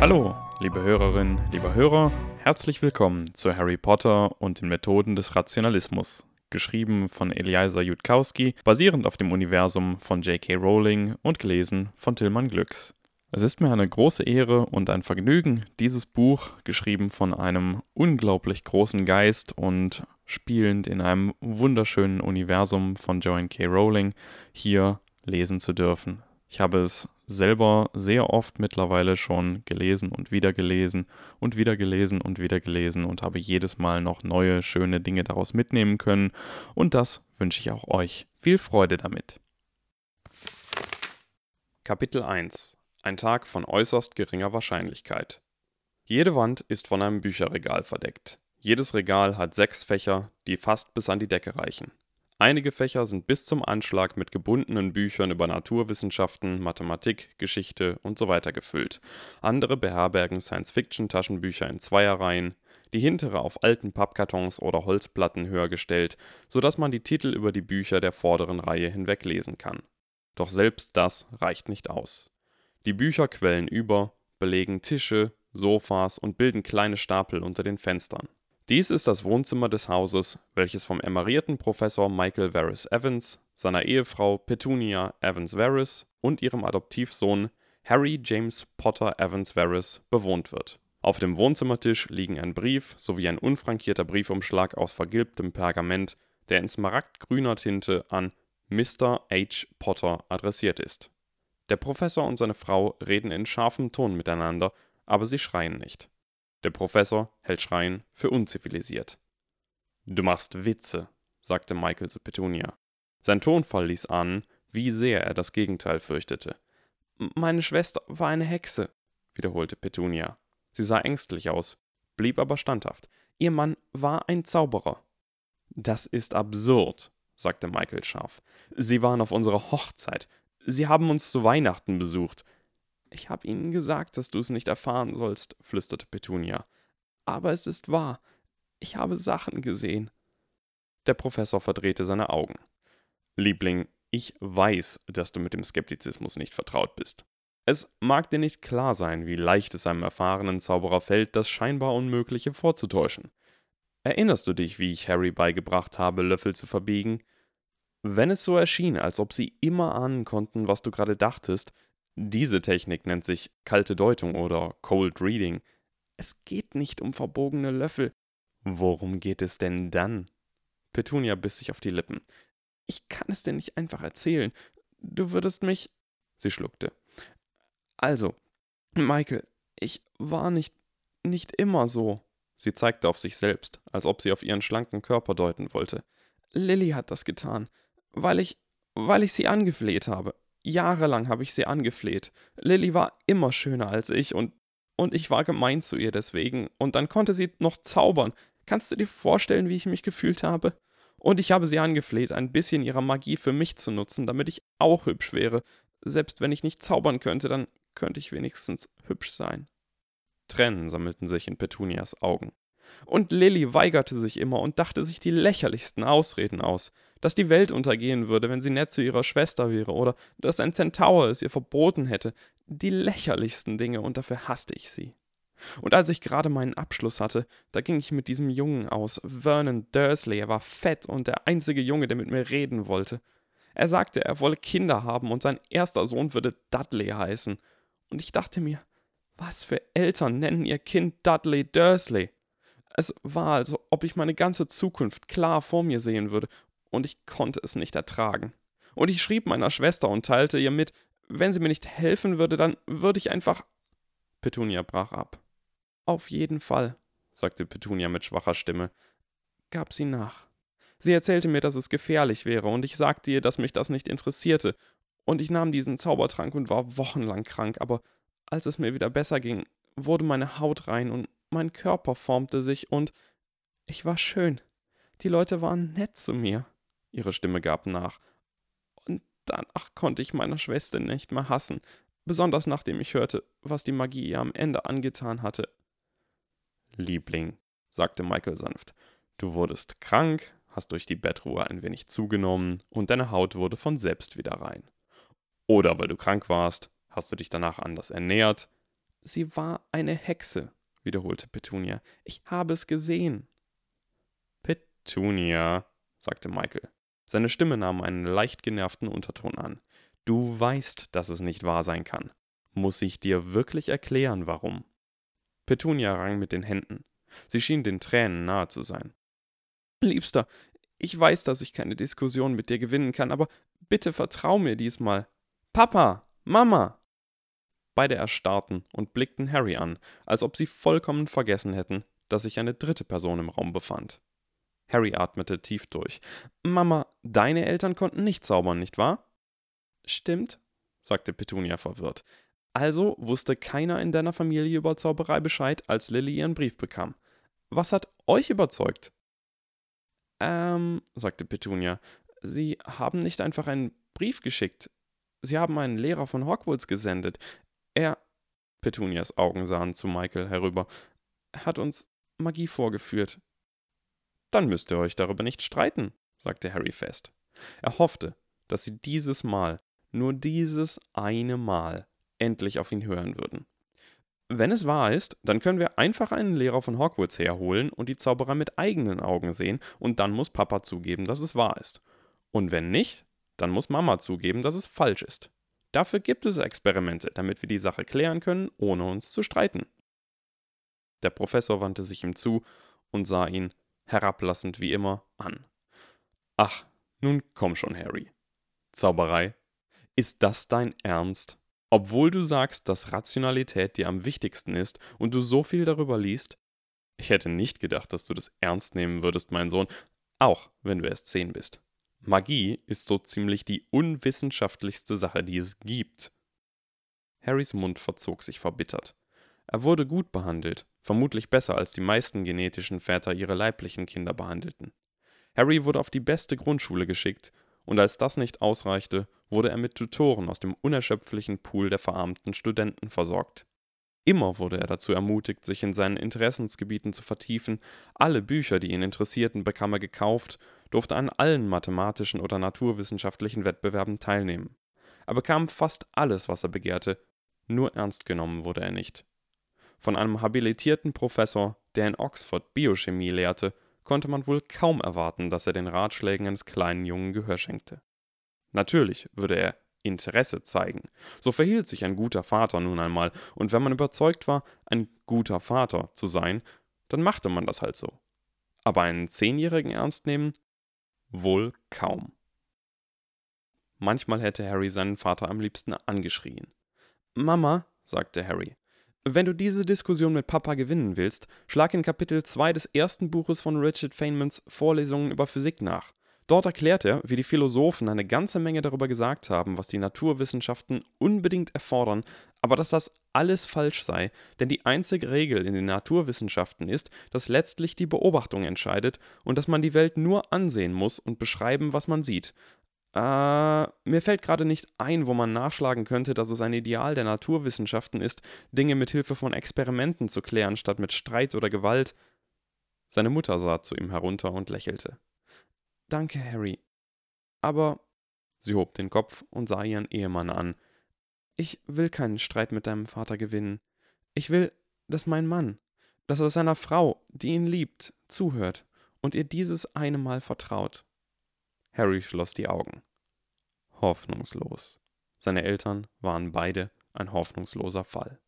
Hallo, liebe Hörerinnen, lieber Hörer, herzlich willkommen zu Harry Potter und den Methoden des Rationalismus, geschrieben von Eliasa Jutkowski, basierend auf dem Universum von J.K. Rowling und gelesen von Tillmann Glücks. Es ist mir eine große Ehre und ein Vergnügen, dieses Buch, geschrieben von einem unglaublich großen Geist und spielend in einem wunderschönen Universum von Joanne K. Rowling, hier lesen zu dürfen. Ich habe es selber sehr oft mittlerweile schon gelesen und wieder gelesen und wieder gelesen und wieder gelesen und habe jedes Mal noch neue, schöne Dinge daraus mitnehmen können. Und das wünsche ich auch euch. Viel Freude damit. Kapitel 1 Ein Tag von äußerst geringer Wahrscheinlichkeit. Jede Wand ist von einem Bücherregal verdeckt. Jedes Regal hat sechs Fächer, die fast bis an die Decke reichen. Einige Fächer sind bis zum Anschlag mit gebundenen Büchern über Naturwissenschaften, Mathematik, Geschichte und so weiter gefüllt. Andere beherbergen Science-Fiction-Taschenbücher in Zweierreihen, die hintere auf alten Pappkartons oder Holzplatten höher gestellt, sodass man die Titel über die Bücher der vorderen Reihe hinweg lesen kann. Doch selbst das reicht nicht aus. Die Bücher quellen über, belegen Tische, Sofas und bilden kleine Stapel unter den Fenstern. Dies ist das Wohnzimmer des Hauses, welches vom emerierten Professor Michael Varys Evans, seiner Ehefrau Petunia Evans Varys und ihrem Adoptivsohn Harry James Potter Evans Varys bewohnt wird. Auf dem Wohnzimmertisch liegen ein Brief sowie ein unfrankierter Briefumschlag aus vergilbtem Pergament, der in smaragdgrüner Tinte an Mr. H. Potter adressiert ist. Der Professor und seine Frau reden in scharfem Ton miteinander, aber sie schreien nicht. Der Professor hält Schreien für unzivilisiert. Du machst Witze, sagte Michael zu Petunia. Sein Tonfall ließ ahnen, wie sehr er das Gegenteil fürchtete. Meine Schwester war eine Hexe, wiederholte Petunia. Sie sah ängstlich aus, blieb aber standhaft. Ihr Mann war ein Zauberer. Das ist absurd, sagte Michael scharf. Sie waren auf unserer Hochzeit. Sie haben uns zu Weihnachten besucht. Ich habe ihnen gesagt, dass du es nicht erfahren sollst, flüsterte Petunia. Aber es ist wahr. Ich habe Sachen gesehen. Der Professor verdrehte seine Augen. Liebling, ich weiß, dass du mit dem Skeptizismus nicht vertraut bist. Es mag dir nicht klar sein, wie leicht es einem erfahrenen Zauberer fällt, das scheinbar Unmögliche vorzutäuschen. Erinnerst du dich, wie ich Harry beigebracht habe, Löffel zu verbiegen? Wenn es so erschien, als ob sie immer ahnen konnten, was du gerade dachtest, diese Technik nennt sich kalte Deutung oder Cold Reading. Es geht nicht um verbogene Löffel. Worum geht es denn dann? Petunia biss sich auf die Lippen. Ich kann es dir nicht einfach erzählen. Du würdest mich. Sie schluckte. Also, Michael, ich war nicht. nicht immer so. Sie zeigte auf sich selbst, als ob sie auf ihren schlanken Körper deuten wollte. Lilly hat das getan, weil ich. weil ich sie angefleht habe. Jahrelang habe ich sie angefleht. Lilly war immer schöner als ich und, und ich war gemein zu ihr deswegen. Und dann konnte sie noch zaubern. Kannst du dir vorstellen, wie ich mich gefühlt habe? Und ich habe sie angefleht, ein bisschen ihrer Magie für mich zu nutzen, damit ich auch hübsch wäre. Selbst wenn ich nicht zaubern könnte, dann könnte ich wenigstens hübsch sein. Tränen sammelten sich in Petunias Augen. Und Lilly weigerte sich immer und dachte sich die lächerlichsten Ausreden aus dass die Welt untergehen würde, wenn sie nett zu ihrer Schwester wäre, oder dass ein Centaur es ihr verboten hätte. Die lächerlichsten Dinge, und dafür hasste ich sie. Und als ich gerade meinen Abschluss hatte, da ging ich mit diesem Jungen aus, Vernon Dursley, er war fett und der einzige Junge, der mit mir reden wollte. Er sagte, er wolle Kinder haben und sein erster Sohn würde Dudley heißen. Und ich dachte mir, was für Eltern nennen ihr Kind Dudley Dursley? Es war, als ob ich meine ganze Zukunft klar vor mir sehen würde und ich konnte es nicht ertragen. Und ich schrieb meiner Schwester und teilte ihr mit, wenn sie mir nicht helfen würde, dann würde ich einfach. Petunia brach ab. Auf jeden Fall, sagte Petunia mit schwacher Stimme, gab sie nach. Sie erzählte mir, dass es gefährlich wäre, und ich sagte ihr, dass mich das nicht interessierte, und ich nahm diesen Zaubertrank und war wochenlang krank, aber als es mir wieder besser ging, wurde meine Haut rein und mein Körper formte sich und ich war schön. Die Leute waren nett zu mir. Ihre Stimme gab nach. Und danach konnte ich meiner Schwester nicht mehr hassen, besonders nachdem ich hörte, was die Magie ihr am Ende angetan hatte. Liebling, sagte Michael sanft, du wurdest krank, hast durch die Bettruhe ein wenig zugenommen und deine Haut wurde von selbst wieder rein. Oder weil du krank warst, hast du dich danach anders ernährt. Sie war eine Hexe, wiederholte Petunia. Ich habe es gesehen. Petunia, sagte Michael. Seine Stimme nahm einen leicht genervten Unterton an. Du weißt, dass es nicht wahr sein kann. Muss ich dir wirklich erklären, warum? Petunia rang mit den Händen. Sie schien den Tränen nahe zu sein. Liebster, ich weiß, dass ich keine Diskussion mit dir gewinnen kann, aber bitte vertrau mir diesmal. Papa, Mama! Beide erstarrten und blickten Harry an, als ob sie vollkommen vergessen hätten, dass sich eine dritte Person im Raum befand. Harry atmete tief durch. Mama, deine Eltern konnten nicht zaubern, nicht wahr? Stimmt, sagte Petunia verwirrt. Also wusste keiner in deiner Familie über Zauberei Bescheid, als Lilly ihren Brief bekam. Was hat euch überzeugt? Ähm, sagte Petunia, Sie haben nicht einfach einen Brief geschickt. Sie haben einen Lehrer von Hogwarts gesendet. Er. Petunias Augen sahen zu Michael herüber. hat uns Magie vorgeführt. Dann müsst ihr euch darüber nicht streiten, sagte Harry fest. Er hoffte, dass sie dieses Mal, nur dieses eine Mal, endlich auf ihn hören würden. Wenn es wahr ist, dann können wir einfach einen Lehrer von Hogwarts herholen und die Zauberer mit eigenen Augen sehen, und dann muss Papa zugeben, dass es wahr ist. Und wenn nicht, dann muss Mama zugeben, dass es falsch ist. Dafür gibt es Experimente, damit wir die Sache klären können, ohne uns zu streiten. Der Professor wandte sich ihm zu und sah ihn, herablassend wie immer, an. Ach, nun komm schon, Harry. Zauberei? Ist das dein Ernst? Obwohl du sagst, dass Rationalität dir am wichtigsten ist und du so viel darüber liest? Ich hätte nicht gedacht, dass du das ernst nehmen würdest, mein Sohn, auch wenn du erst zehn bist. Magie ist so ziemlich die unwissenschaftlichste Sache, die es gibt. Harrys Mund verzog sich verbittert. Er wurde gut behandelt, vermutlich besser als die meisten genetischen Väter ihre leiblichen Kinder behandelten. Harry wurde auf die beste Grundschule geschickt und als das nicht ausreichte, wurde er mit Tutoren aus dem unerschöpflichen Pool der verarmten Studenten versorgt. Immer wurde er dazu ermutigt, sich in seinen Interessensgebieten zu vertiefen, alle Bücher, die ihn interessierten, bekam er gekauft, durfte an allen mathematischen oder naturwissenschaftlichen Wettbewerben teilnehmen. Er bekam fast alles, was er begehrte, nur ernst genommen wurde er nicht. Von einem habilitierten Professor, der in Oxford Biochemie lehrte, konnte man wohl kaum erwarten, dass er den Ratschlägen eines kleinen Jungen Gehör schenkte. Natürlich würde er Interesse zeigen. So verhielt sich ein guter Vater nun einmal, und wenn man überzeugt war, ein guter Vater zu sein, dann machte man das halt so. Aber einen Zehnjährigen ernst nehmen? Wohl kaum. Manchmal hätte Harry seinen Vater am liebsten angeschrien. Mama, sagte Harry, wenn du diese Diskussion mit Papa gewinnen willst, schlag in Kapitel 2 des ersten Buches von Richard Feynmans Vorlesungen über Physik nach. Dort erklärt er, wie die Philosophen eine ganze Menge darüber gesagt haben, was die Naturwissenschaften unbedingt erfordern, aber dass das alles falsch sei, denn die einzige Regel in den Naturwissenschaften ist, dass letztlich die Beobachtung entscheidet und dass man die Welt nur ansehen muss und beschreiben, was man sieht. Äh, mir fällt gerade nicht ein, wo man nachschlagen könnte, dass es ein Ideal der Naturwissenschaften ist, Dinge mit Hilfe von Experimenten zu klären, statt mit Streit oder Gewalt. Seine Mutter sah zu ihm herunter und lächelte. Danke, Harry. Aber. Sie hob den Kopf und sah ihren Ehemann an. Ich will keinen Streit mit deinem Vater gewinnen. Ich will, dass mein Mann, dass er seiner Frau, die ihn liebt, zuhört und ihr dieses eine Mal vertraut. Harry schloss die Augen. Hoffnungslos. Seine Eltern waren beide ein hoffnungsloser Fall.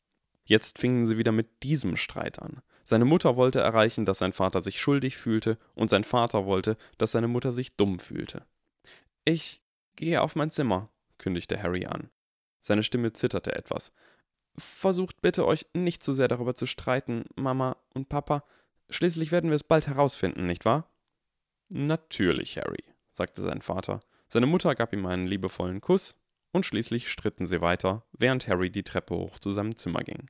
Jetzt fingen sie wieder mit diesem Streit an. Seine Mutter wollte erreichen, dass sein Vater sich schuldig fühlte, und sein Vater wollte, dass seine Mutter sich dumm fühlte. Ich gehe auf mein Zimmer, kündigte Harry an. Seine Stimme zitterte etwas. Versucht bitte euch nicht zu sehr darüber zu streiten, Mama und Papa. Schließlich werden wir es bald herausfinden, nicht wahr? Natürlich, Harry, sagte sein Vater. Seine Mutter gab ihm einen liebevollen Kuss, und schließlich stritten sie weiter, während Harry die Treppe hoch zu seinem Zimmer ging.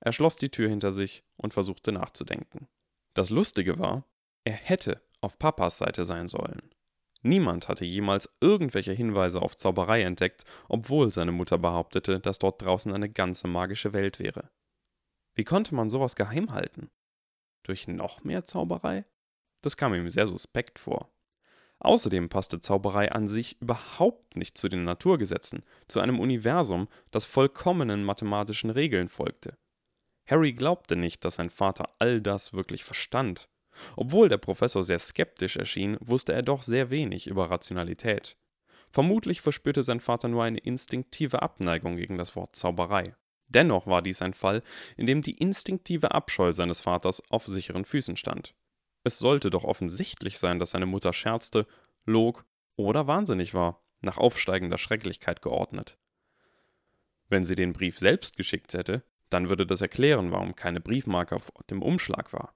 Er schloss die Tür hinter sich und versuchte nachzudenken. Das Lustige war, er hätte auf Papas Seite sein sollen. Niemand hatte jemals irgendwelche Hinweise auf Zauberei entdeckt, obwohl seine Mutter behauptete, dass dort draußen eine ganze magische Welt wäre. Wie konnte man sowas geheim halten? Durch noch mehr Zauberei? Das kam ihm sehr suspekt vor. Außerdem passte Zauberei an sich überhaupt nicht zu den Naturgesetzen, zu einem Universum, das vollkommenen mathematischen Regeln folgte. Harry glaubte nicht, dass sein Vater all das wirklich verstand. Obwohl der Professor sehr skeptisch erschien, wusste er doch sehr wenig über Rationalität. Vermutlich verspürte sein Vater nur eine instinktive Abneigung gegen das Wort Zauberei. Dennoch war dies ein Fall, in dem die instinktive Abscheu seines Vaters auf sicheren Füßen stand. Es sollte doch offensichtlich sein, dass seine Mutter scherzte, log oder wahnsinnig war, nach aufsteigender Schrecklichkeit geordnet. Wenn sie den Brief selbst geschickt hätte, dann würde das erklären, warum keine Briefmarke auf dem Umschlag war.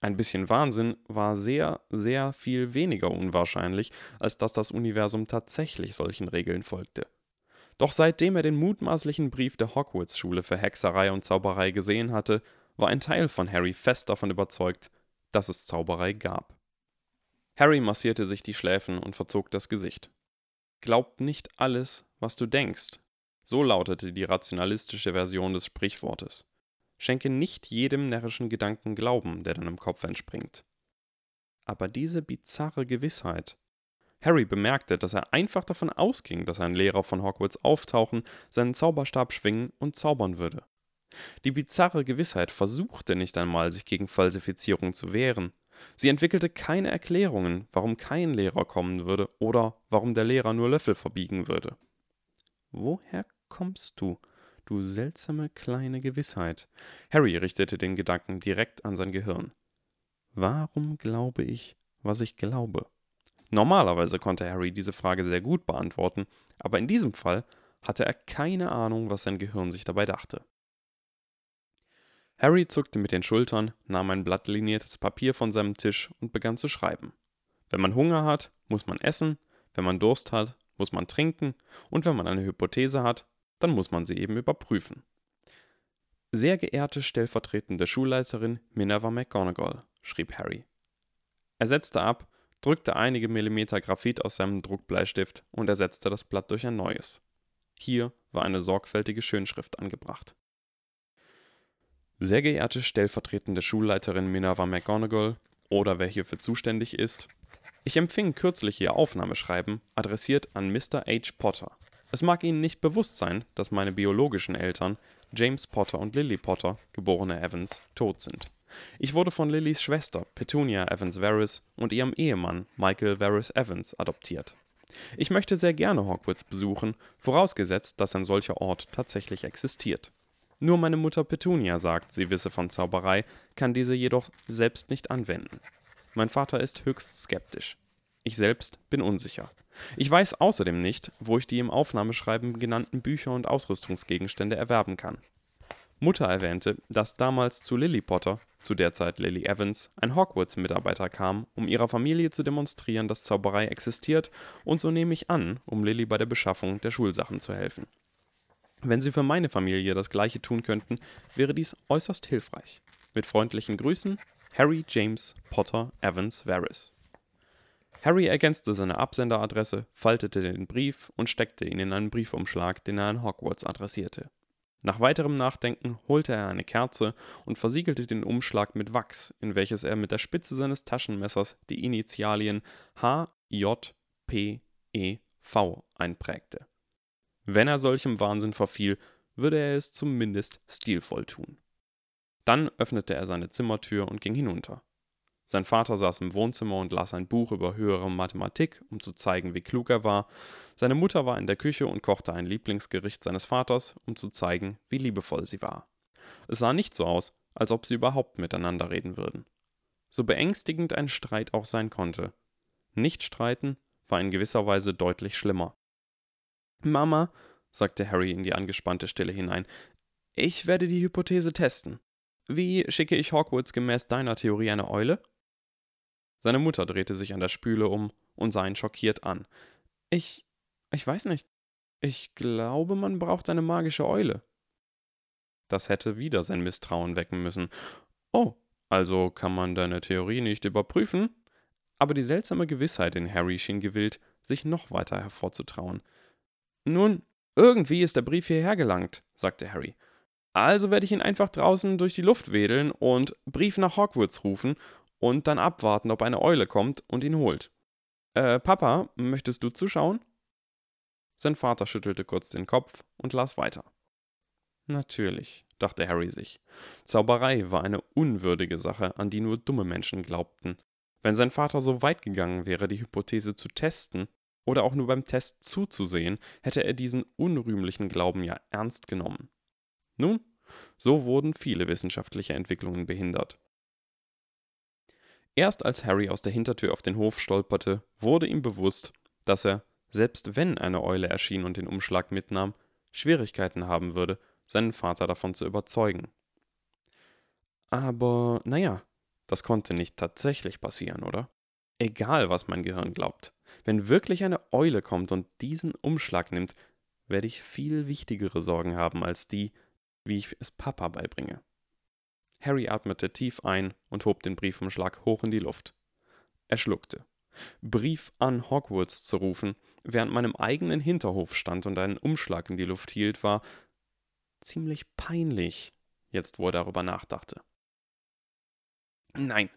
Ein bisschen Wahnsinn war sehr, sehr viel weniger unwahrscheinlich, als dass das Universum tatsächlich solchen Regeln folgte. Doch seitdem er den mutmaßlichen Brief der Hogwarts-Schule für Hexerei und Zauberei gesehen hatte, war ein Teil von Harry fest davon überzeugt, dass es Zauberei gab. Harry massierte sich die Schläfen und verzog das Gesicht. Glaub nicht alles, was du denkst, so lautete die rationalistische Version des Sprichwortes. Schenke nicht jedem närrischen Gedanken Glauben, der deinem Kopf entspringt. Aber diese bizarre Gewissheit. Harry bemerkte, dass er einfach davon ausging, dass ein Lehrer von Hogwarts auftauchen, seinen Zauberstab schwingen und zaubern würde. Die bizarre Gewissheit versuchte nicht einmal, sich gegen Falsifizierung zu wehren. Sie entwickelte keine Erklärungen, warum kein Lehrer kommen würde oder warum der Lehrer nur Löffel verbiegen würde. Woher kommst du, du seltsame kleine Gewissheit? Harry richtete den Gedanken direkt an sein Gehirn. Warum glaube ich, was ich glaube? Normalerweise konnte Harry diese Frage sehr gut beantworten, aber in diesem Fall hatte er keine Ahnung, was sein Gehirn sich dabei dachte. Harry zuckte mit den Schultern, nahm ein blattliniertes Papier von seinem Tisch und begann zu schreiben. Wenn man Hunger hat, muss man essen, wenn man Durst hat, muss man trinken und wenn man eine Hypothese hat, dann muss man sie eben überprüfen. Sehr geehrte stellvertretende Schulleiterin Minerva McGonagall, schrieb Harry. Er setzte ab, drückte einige Millimeter Graphit aus seinem Druckbleistift und ersetzte das Blatt durch ein neues. Hier war eine sorgfältige Schönschrift angebracht. Sehr geehrte stellvertretende Schulleiterin Minerva McGonagall oder wer hierfür zuständig ist, ich empfing kürzlich Ihr Aufnahmeschreiben, adressiert an Mr. H. Potter. Es mag Ihnen nicht bewusst sein, dass meine biologischen Eltern, James Potter und Lily Potter, geborene Evans, tot sind. Ich wurde von Lillys Schwester, Petunia Evans Varys, und ihrem Ehemann, Michael Varys Evans, adoptiert. Ich möchte sehr gerne Hogwarts besuchen, vorausgesetzt, dass ein solcher Ort tatsächlich existiert. Nur meine Mutter Petunia sagt, sie wisse von Zauberei, kann diese jedoch selbst nicht anwenden. Mein Vater ist höchst skeptisch. Ich selbst bin unsicher. Ich weiß außerdem nicht, wo ich die im Aufnahmeschreiben genannten Bücher und Ausrüstungsgegenstände erwerben kann. Mutter erwähnte, dass damals zu Lily Potter, zu der Zeit Lily Evans, ein Hogwarts-Mitarbeiter kam, um ihrer Familie zu demonstrieren, dass Zauberei existiert, und so nehme ich an, um Lily bei der Beschaffung der Schulsachen zu helfen. Wenn Sie für meine Familie das gleiche tun könnten, wäre dies äußerst hilfreich. Mit freundlichen Grüßen, Harry James Potter Evans Varys. Harry ergänzte seine Absenderadresse, faltete den Brief und steckte ihn in einen Briefumschlag, den er an Hogwarts adressierte. Nach weiterem Nachdenken holte er eine Kerze und versiegelte den Umschlag mit Wachs, in welches er mit der Spitze seines Taschenmessers die Initialien H, J, P, E, V einprägte. Wenn er solchem Wahnsinn verfiel, würde er es zumindest stilvoll tun. Dann öffnete er seine Zimmertür und ging hinunter. Sein Vater saß im Wohnzimmer und las ein Buch über höhere Mathematik, um zu zeigen, wie klug er war. Seine Mutter war in der Küche und kochte ein Lieblingsgericht seines Vaters, um zu zeigen, wie liebevoll sie war. Es sah nicht so aus, als ob sie überhaupt miteinander reden würden. So beängstigend ein Streit auch sein konnte. Nicht streiten war in gewisser Weise deutlich schlimmer. Mama, sagte Harry in die angespannte Stille hinein, ich werde die Hypothese testen. Wie schicke ich Hogwarts gemäß deiner Theorie eine Eule? Seine Mutter drehte sich an der Spüle um und sah ihn schockiert an. Ich. ich weiß nicht. Ich glaube, man braucht eine magische Eule. Das hätte wieder sein Misstrauen wecken müssen. Oh, also kann man deine Theorie nicht überprüfen? Aber die seltsame Gewissheit in Harry schien gewillt, sich noch weiter hervorzutrauen. Nun, irgendwie ist der Brief hierher gelangt, sagte Harry. Also werde ich ihn einfach draußen durch die Luft wedeln und Brief nach Hogwarts rufen und dann abwarten, ob eine Eule kommt und ihn holt. Äh, Papa, möchtest du zuschauen? Sein Vater schüttelte kurz den Kopf und las weiter. Natürlich, dachte Harry sich. Zauberei war eine unwürdige Sache, an die nur dumme Menschen glaubten. Wenn sein Vater so weit gegangen wäre, die Hypothese zu testen oder auch nur beim Test zuzusehen, hätte er diesen unrühmlichen Glauben ja ernst genommen. Nun, so wurden viele wissenschaftliche Entwicklungen behindert. Erst als Harry aus der Hintertür auf den Hof stolperte, wurde ihm bewusst, dass er, selbst wenn eine Eule erschien und den Umschlag mitnahm, Schwierigkeiten haben würde, seinen Vater davon zu überzeugen. Aber naja, das konnte nicht tatsächlich passieren, oder? Egal, was mein Gehirn glaubt. Wenn wirklich eine Eule kommt und diesen Umschlag nimmt, werde ich viel wichtigere Sorgen haben als die, wie ich es Papa beibringe. Harry atmete tief ein und hob den Briefumschlag hoch in die Luft. Er schluckte. Brief an Hogwarts zu rufen, während man im eigenen Hinterhof stand und einen Umschlag in die Luft hielt, war ziemlich peinlich, jetzt wo er darüber nachdachte. Nein,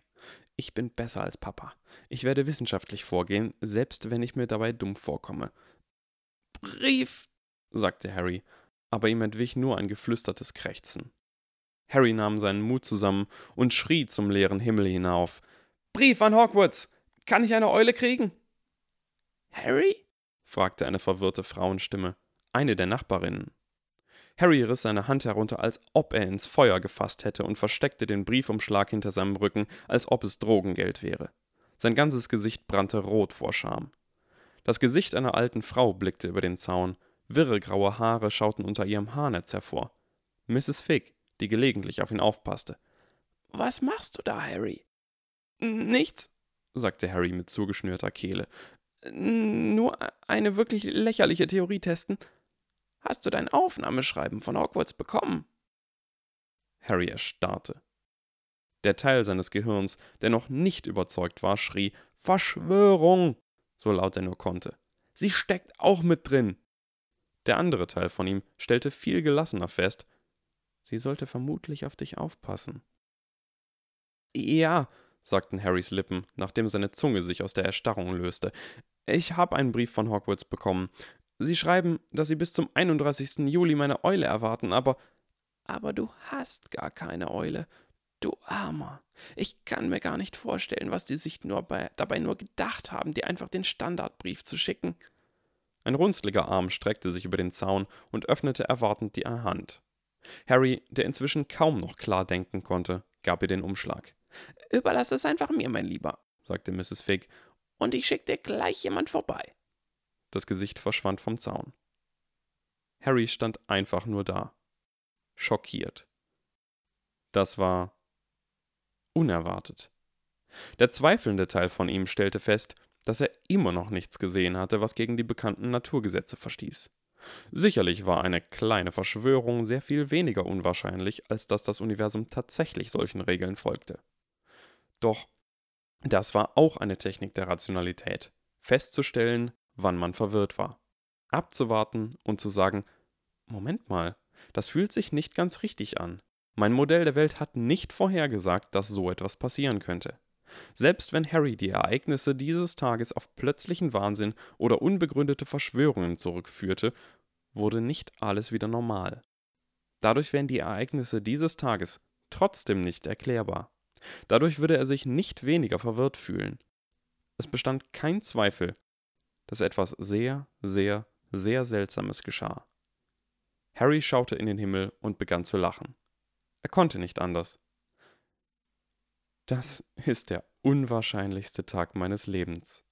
ich bin besser als Papa. Ich werde wissenschaftlich vorgehen, selbst wenn ich mir dabei dumm vorkomme. Brief, sagte Harry, aber ihm entwich nur ein geflüstertes Krächzen. Harry nahm seinen Mut zusammen und schrie zum leeren Himmel hinauf. Brief an Hogwarts! Kann ich eine Eule kriegen? Harry? fragte eine verwirrte Frauenstimme, eine der Nachbarinnen. Harry riss seine Hand herunter, als ob er ins Feuer gefasst hätte, und versteckte den Briefumschlag hinter seinem Rücken, als ob es Drogengeld wäre. Sein ganzes Gesicht brannte rot vor Scham. Das Gesicht einer alten Frau blickte über den Zaun, wirre graue Haare schauten unter ihrem Haarnetz hervor. Mrs. Figg, die gelegentlich auf ihn aufpasste. Was machst du da, Harry? Nichts, sagte Harry mit zugeschnürter Kehle. Nur eine wirklich lächerliche Theorie testen. Hast du dein Aufnahmeschreiben von Hogwarts bekommen? Harry erstarrte. Der Teil seines Gehirns, der noch nicht überzeugt war, schrie Verschwörung, so laut er nur konnte. Sie steckt auch mit drin. Der andere Teil von ihm stellte viel gelassener fest, sie sollte vermutlich auf dich aufpassen. Ja, sagten Harrys Lippen, nachdem seine Zunge sich aus der Erstarrung löste. Ich habe einen Brief von Hogwarts bekommen. Sie schreiben, dass Sie bis zum 31. Juli meine Eule erwarten, aber. Aber du hast gar keine Eule. Du Armer. Ich kann mir gar nicht vorstellen, was die sich nur bei, dabei nur gedacht haben, dir einfach den Standardbrief zu schicken. Ein runzliger Arm streckte sich über den Zaun und öffnete erwartend die Hand. Harry, der inzwischen kaum noch klar denken konnte, gab ihr den Umschlag. Überlass es einfach mir, mein Lieber, sagte Mrs. Figg, und ich schick dir gleich jemand vorbei. Das Gesicht verschwand vom Zaun. Harry stand einfach nur da, schockiert. Das war unerwartet. Der zweifelnde Teil von ihm stellte fest, dass er immer noch nichts gesehen hatte, was gegen die bekannten Naturgesetze verstieß. Sicherlich war eine kleine Verschwörung sehr viel weniger unwahrscheinlich, als dass das Universum tatsächlich solchen Regeln folgte. Doch das war auch eine Technik der Rationalität, festzustellen, wann man verwirrt war, abzuwarten und zu sagen, Moment mal, das fühlt sich nicht ganz richtig an. Mein Modell der Welt hat nicht vorhergesagt, dass so etwas passieren könnte. Selbst wenn Harry die Ereignisse dieses Tages auf plötzlichen Wahnsinn oder unbegründete Verschwörungen zurückführte, wurde nicht alles wieder normal. Dadurch wären die Ereignisse dieses Tages trotzdem nicht erklärbar. Dadurch würde er sich nicht weniger verwirrt fühlen. Es bestand kein Zweifel, dass etwas sehr, sehr, sehr Seltsames geschah. Harry schaute in den Himmel und begann zu lachen. Er konnte nicht anders. Das ist der unwahrscheinlichste Tag meines Lebens,